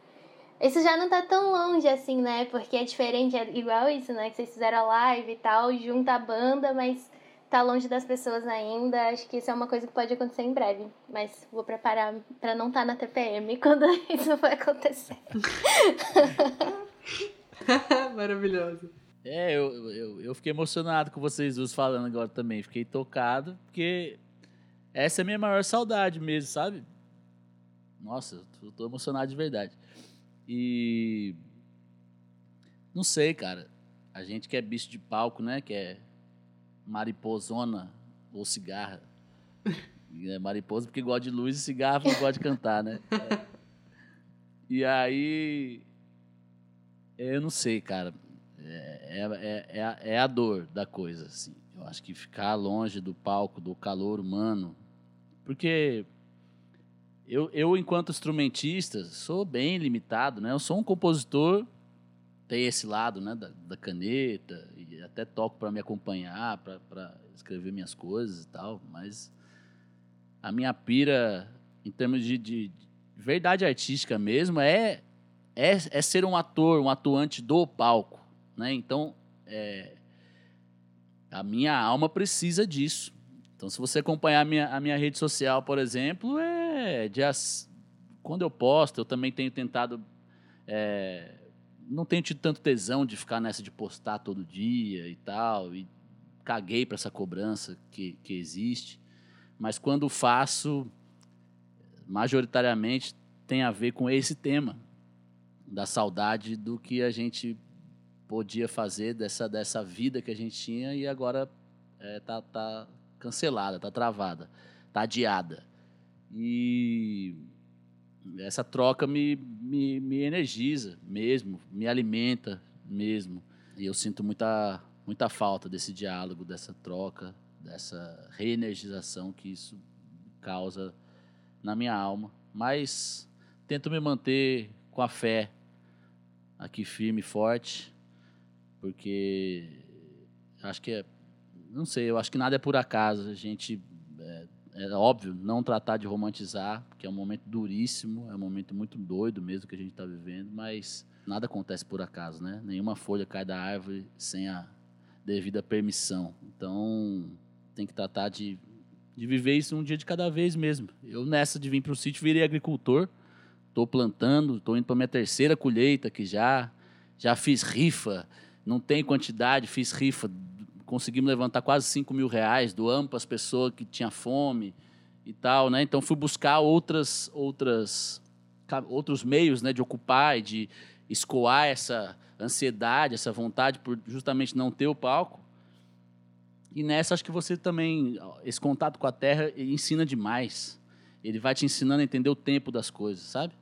isso já não tá tão longe assim, né? Porque é diferente, é igual isso, né? Que vocês fizeram a live e tal, junta a banda, mas tá longe das pessoas ainda. Acho que isso é uma coisa que pode acontecer em breve. Mas vou preparar para não estar tá na TPM quando isso vai acontecer. Maravilhoso. É, eu, eu, eu fiquei emocionado com vocês dois falando agora também. Fiquei tocado, porque essa é a minha maior saudade mesmo, sabe? Nossa, eu tô emocionado de verdade. E. Não sei, cara. A gente que é bicho de palco, né? Que é mariposona ou cigarra. É mariposa porque gosta de luz e cigarro porque gosta de cantar, né? É. E aí. Eu não sei, cara. É, é, é, é, a dor da coisa, assim. Eu acho que ficar longe do palco, do calor humano. Porque eu, eu enquanto instrumentista, sou bem limitado, né? Eu sou um compositor, tem esse lado, né? Da, da caneta, e até toco para me acompanhar, para escrever minhas coisas e tal, mas a minha pira, em termos de, de verdade artística mesmo, é, é, é ser um ator, um atuante do palco. Né? Então, é, a minha alma precisa disso. Então, se você acompanhar a minha, a minha rede social, por exemplo, de as, quando eu posto, eu também tenho tentado. É, não tenho tido tanto tesão de ficar nessa de postar todo dia e tal. E caguei para essa cobrança que, que existe. Mas quando faço, majoritariamente tem a ver com esse tema da saudade do que a gente podia fazer dessa, dessa vida que a gente tinha e agora é, tá, tá cancelada, tá travada, tá adiada. E essa troca me, me, me energiza mesmo, me alimenta mesmo. E eu sinto muita, muita falta desse diálogo, dessa troca, dessa reenergização que isso causa na minha alma. Mas tento me manter com a fé aqui firme e forte, porque acho que é, não sei, eu acho que nada é por acaso. A gente é, é, óbvio não tratar de romantizar, porque é um momento duríssimo, é um momento muito doido mesmo que a gente está vivendo, mas nada acontece por acaso, né? Nenhuma folha cai da árvore sem a devida permissão. Então tem que tratar de, de viver isso um dia de cada vez mesmo. Eu, nessa de vir para o sítio, virei agricultor. Estou plantando, estou indo para minha terceira colheita que já. Já fiz rifa, não tem quantidade, fiz rifa. Conseguimos levantar quase 5 mil reais, doamos para as pessoas que tinham fome e tal, né? Então fui buscar outras, outras, outros meios né, de ocupar e de escoar essa ansiedade, essa vontade por justamente não ter o palco. E nessa, acho que você também, esse contato com a terra, ensina demais. Ele vai te ensinando a entender o tempo das coisas, sabe?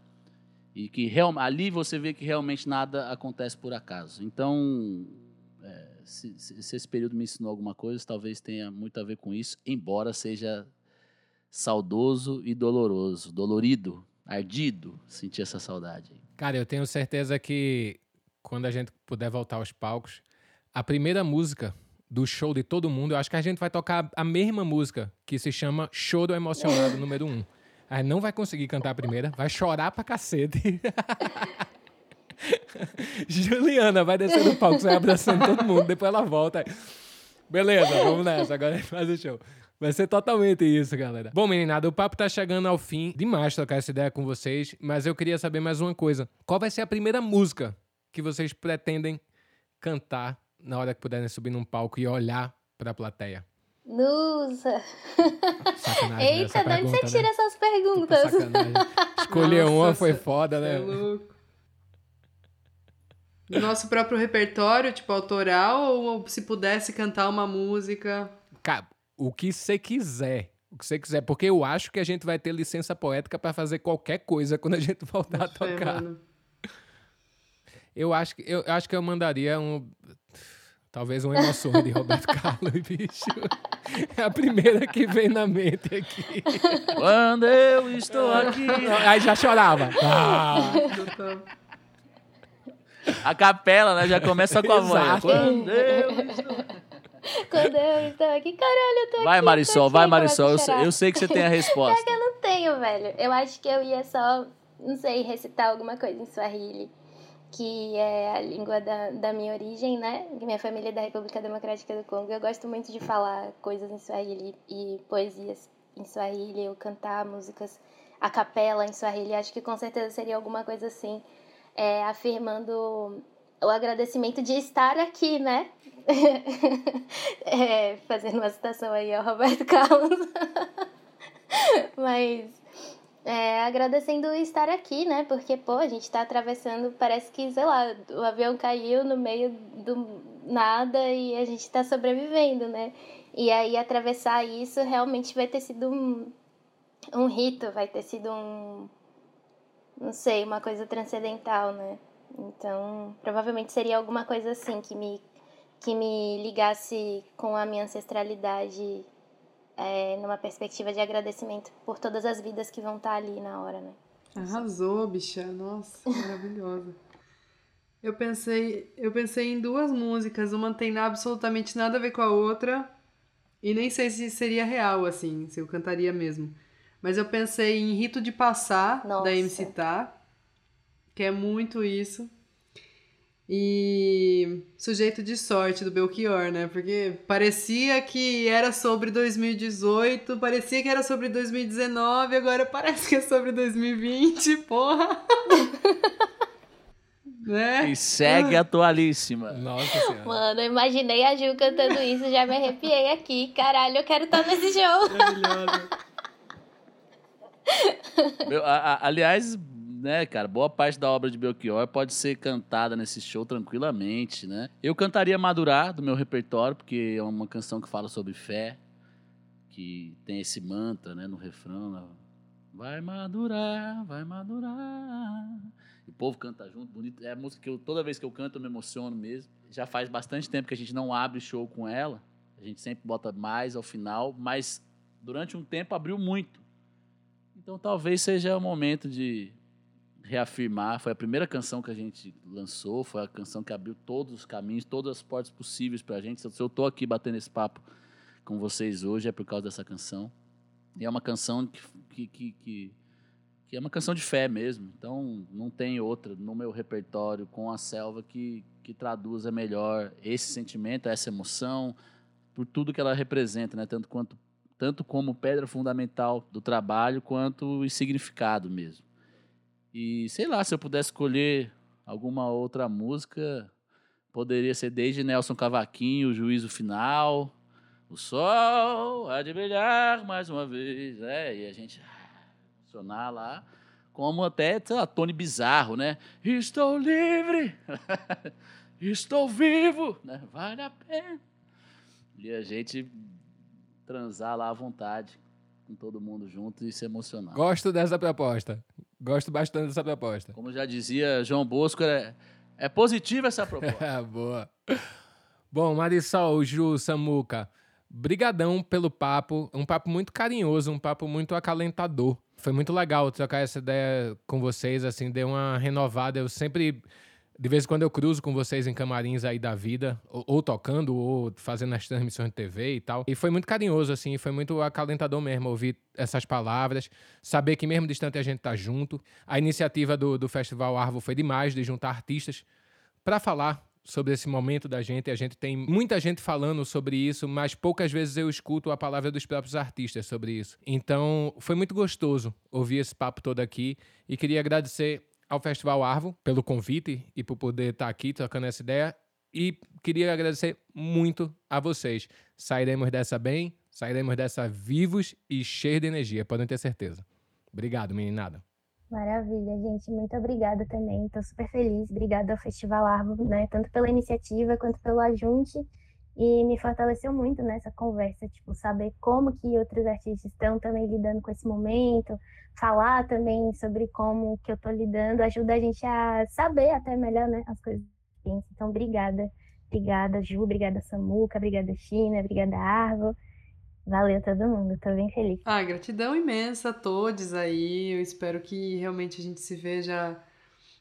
E que real, ali você vê que realmente nada acontece por acaso. Então, se, se, esse período me ensinou alguma coisa, talvez tenha muito a ver com isso, embora seja saudoso e doloroso, dolorido, ardido, sentir essa saudade. Cara, eu tenho certeza que quando a gente puder voltar aos palcos, a primeira música do show de todo mundo, eu acho que a gente vai tocar a mesma música, que se chama Show do Emocionado número 1. Um. Aí não vai conseguir cantar a primeira, vai chorar pra cacete. Juliana vai descer do palco, vai abraçando todo mundo, depois ela volta. Beleza, vamos nessa, agora faz o show. Vai ser totalmente isso, galera. Bom, meninada, o papo tá chegando ao fim. Demais trocar essa ideia com vocês, mas eu queria saber mais uma coisa. Qual vai ser a primeira música que vocês pretendem cantar na hora que puderem subir num palco e olhar para a plateia? Nossa! Eita, de onde você tira né? essas perguntas? Escolher uma foi foda, né? É louco. Nosso próprio repertório, tipo, autoral, ou se pudesse cantar uma música? Cara, o que você quiser. O que você quiser, porque eu acho que a gente vai ter licença poética para fazer qualquer coisa quando a gente voltar a tocar. eu acho que eu, eu acho que eu mandaria um Talvez uma emoção de Roberto Carlos, bicho. É a primeira que vem na mente aqui. Quando eu estou aqui. Aí já chorava. Ah. A capela, né? Já começa com a voz. Quando eu estou Quando eu estou aqui, caralho, eu tô aqui. Vai, Marisol, vai, Marisol. Eu sei, eu sei, que você tem a resposta. É que eu não tenho, velho. Eu acho que eu ia só, não sei, recitar alguma coisa em Swahili que é a língua da, da minha origem, né? Minha família é da República Democrática do Congo. Eu gosto muito de falar coisas em Swahili e poesias em Swahili, ou cantar músicas a capela em Swahili. Acho que com certeza seria alguma coisa assim, é, afirmando o agradecimento de estar aqui, né? é, fazendo uma citação aí ao Roberto Carlos. Mas é, agradecendo estar aqui, né? Porque, pô, a gente tá atravessando, parece que, sei lá, o avião caiu no meio do nada e a gente tá sobrevivendo, né? E aí atravessar isso realmente vai ter sido um rito, vai ter sido um. Não sei, uma coisa transcendental, né? Então, provavelmente seria alguma coisa assim que me, que me ligasse com a minha ancestralidade é, numa perspectiva de agradecimento por todas as vidas que vão estar ali na hora, né? Arrasou, bicha. Nossa, maravilhosa. Eu pensei, eu pensei em duas músicas, uma tem absolutamente nada a ver com a outra, e nem sei se seria real, assim, se eu cantaria mesmo. Mas eu pensei em Rito de Passar, Nossa. da MC Tá, que é muito isso. E Sujeito de Sorte, do Belchior, né? Porque parecia que era sobre 2018, parecia que era sobre 2019, agora parece que é sobre 2020, porra! né? E segue atualíssima. Nossa senhora. Mano, eu imaginei a Ju cantando isso, já me arrepiei aqui. Caralho, eu quero estar nesse show. Maravilhosa. Meu, a- a- aliás, né, cara, boa parte da obra de Belchior pode ser cantada nesse show tranquilamente, né? Eu cantaria Madurar do meu repertório, porque é uma canção que fala sobre fé, que tem esse mantra, né, no refrão. né? Vai madurar, vai madurar. E o povo canta junto, bonito. É a música que eu, toda vez que eu canto eu me emociono mesmo. Já faz bastante tempo que a gente não abre show com ela. A gente sempre bota mais ao final, mas durante um tempo abriu muito. Então talvez seja o momento de reafirmar. Foi a primeira canção que a gente lançou, foi a canção que abriu todos os caminhos, todas as portas possíveis pra gente. Se eu tô aqui batendo esse papo com vocês hoje é por causa dessa canção. E é uma canção que, que, que, que é uma canção de fé mesmo. Então não tem outra no meu repertório com a selva que, que traduza melhor esse sentimento, essa emoção, por tudo que ela representa, né? Tanto quanto tanto como pedra fundamental do trabalho quanto em significado mesmo. E sei lá, se eu pudesse escolher alguma outra música, poderia ser desde Nelson Cavaquinho, o Juízo Final, o sol há de brilhar mais uma vez, é, e a gente ah, funcionar lá, como até, lá, Tony Bizarro, né? Estou livre, estou vivo, né? Vale a pena. E a gente transar lá à vontade, com todo mundo junto e se emocionar. Gosto dessa proposta. Gosto bastante dessa proposta. Como já dizia João Bosco, é, é positiva essa proposta. Boa. Bom, Marisol, Ju, Samuca, brigadão pelo papo. Um papo muito carinhoso, um papo muito acalentador. Foi muito legal trocar essa ideia com vocês, assim, deu uma renovada. Eu sempre, de vez em quando eu cruzo com vocês em camarins aí da vida, ou, ou tocando, ou fazendo as transmissões de TV e tal. E foi muito carinhoso, assim, foi muito acalentador mesmo ouvir essas palavras, saber que mesmo distante a gente tá junto. A iniciativa do, do Festival Arvo foi demais, de juntar artistas para falar sobre esse momento da gente. A gente tem muita gente falando sobre isso, mas poucas vezes eu escuto a palavra dos próprios artistas sobre isso. Então, foi muito gostoso ouvir esse papo todo aqui e queria agradecer ao Festival Arvo pelo convite e por poder estar aqui trocando essa ideia. E queria agradecer muito a vocês. Sairemos dessa bem, sairemos dessa vivos e cheios de energia, podem ter certeza. Obrigado, meninada. Maravilha, gente. Muito obrigada também. Estou super feliz. Obrigada ao Festival Árvore, né? Tanto pela iniciativa quanto pelo ajunte. E me fortaleceu muito nessa conversa, tipo, saber como que outros artistas estão também lidando com esse momento, falar também sobre como que eu estou lidando, ajuda a gente a saber até melhor, né, as coisas. Então, obrigada. Obrigada, Ju, obrigada, Samuca, obrigada, China, obrigada, Arvo. Valeu todo mundo, tô bem feliz. Ah, gratidão imensa a todos aí. Eu espero que realmente a gente se veja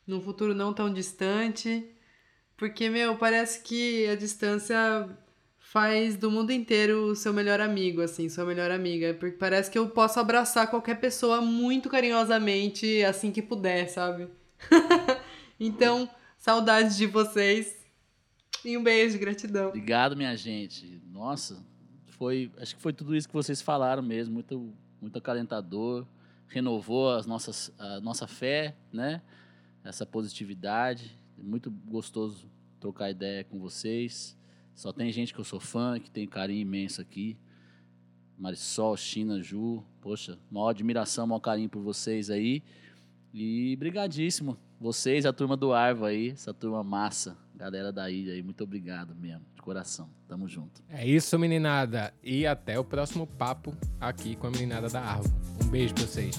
num futuro não tão distante. Porque, meu, parece que a distância faz do mundo inteiro o seu melhor amigo, assim, sua melhor amiga. Porque parece que eu posso abraçar qualquer pessoa muito carinhosamente assim que puder, sabe? então, saudades de vocês. E um beijo, gratidão. Obrigado, minha gente. Nossa, foi, acho que foi tudo isso que vocês falaram mesmo, muito, muito acalentador, renovou as nossas, a nossa fé, né? Essa positividade, muito gostoso trocar ideia com vocês. Só tem gente que eu sou fã, que tem carinho imenso aqui. Marisol, China, Ju, poxa, maior admiração, maior carinho por vocês aí. E brigadíssimo. Vocês, a turma do Arvo aí, essa turma massa. Galera da ilha aí, muito obrigado mesmo, de coração. Tamo junto. É isso, meninada. E até o próximo papo aqui com a meninada da Árvore. Um beijo pra vocês.